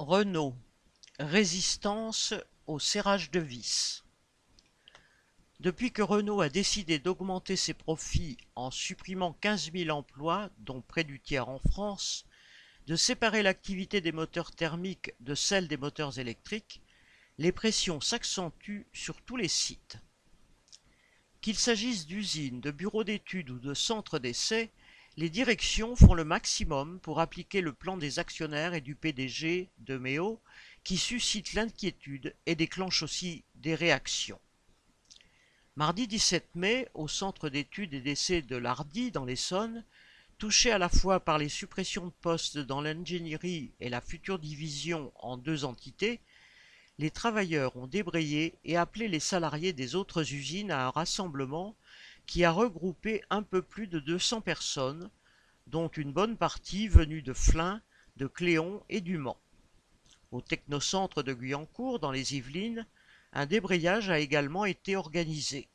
Renault: résistance au serrage de vis. Depuis que Renault a décidé d'augmenter ses profits en supprimant 15 000 emplois, dont près du tiers en France, de séparer l'activité des moteurs thermiques de celle des moteurs électriques, les pressions s'accentuent sur tous les sites. Qu'il s'agisse d'usines, de bureaux d'études ou de centres d'essais, les directions font le maximum pour appliquer le plan des actionnaires et du PDG de Méo qui suscite l'inquiétude et déclenche aussi des réactions. Mardi 17 mai, au centre d'études et d'essais de l'Ardy dans l'Essonne, touché à la fois par les suppressions de postes dans l'ingénierie et la future division en deux entités, les travailleurs ont débrayé et appelé les salariés des autres usines à un rassemblement qui a regroupé un peu plus de 200 personnes, dont une bonne partie venue de Flins, de Cléon et du Mans. Au technocentre de Guyancourt, dans les Yvelines, un débrayage a également été organisé.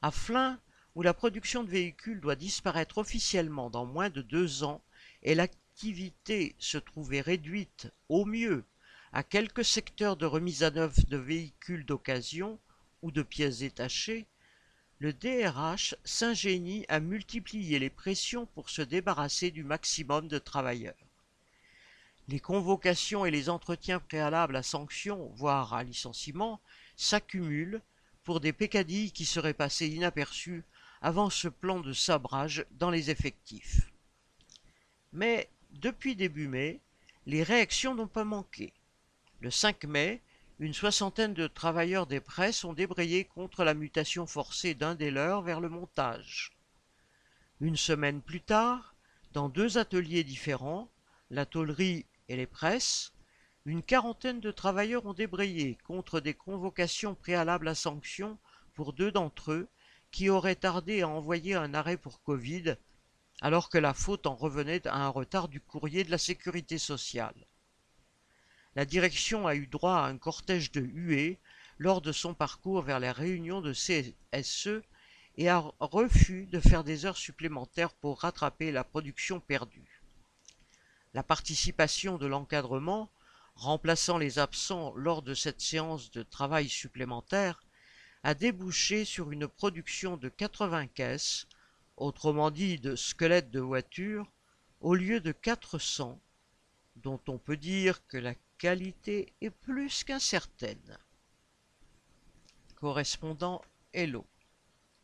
À Flins, où la production de véhicules doit disparaître officiellement dans moins de deux ans et l'activité se trouvait réduite, au mieux, à quelques secteurs de remise à neuf de véhicules d'occasion ou de pièces détachées, le DRH s'ingénie à multiplier les pressions pour se débarrasser du maximum de travailleurs. Les convocations et les entretiens préalables à sanction, voire à licenciement, s'accumulent pour des pécadilles qui seraient passées inaperçues avant ce plan de sabrage dans les effectifs. Mais depuis début mai, les réactions n'ont pas manqué. Le 5 mai, une soixantaine de travailleurs des presses ont débrayé contre la mutation forcée d'un des leurs vers le montage. Une semaine plus tard, dans deux ateliers différents, la tôlerie et les presses, une quarantaine de travailleurs ont débrayé contre des convocations préalables à sanction pour deux d'entre eux qui auraient tardé à envoyer un arrêt pour Covid, alors que la faute en revenait à un retard du courrier de la sécurité sociale la direction a eu droit à un cortège de huées lors de son parcours vers la réunion de CSE et a refus de faire des heures supplémentaires pour rattraper la production perdue. La participation de l'encadrement, remplaçant les absents lors de cette séance de travail supplémentaire, a débouché sur une production de 80 caisses, autrement dit de squelettes de voitures, au lieu de 400, dont on peut dire que la qualité est plus qu'incertaine. Correspondant Hello.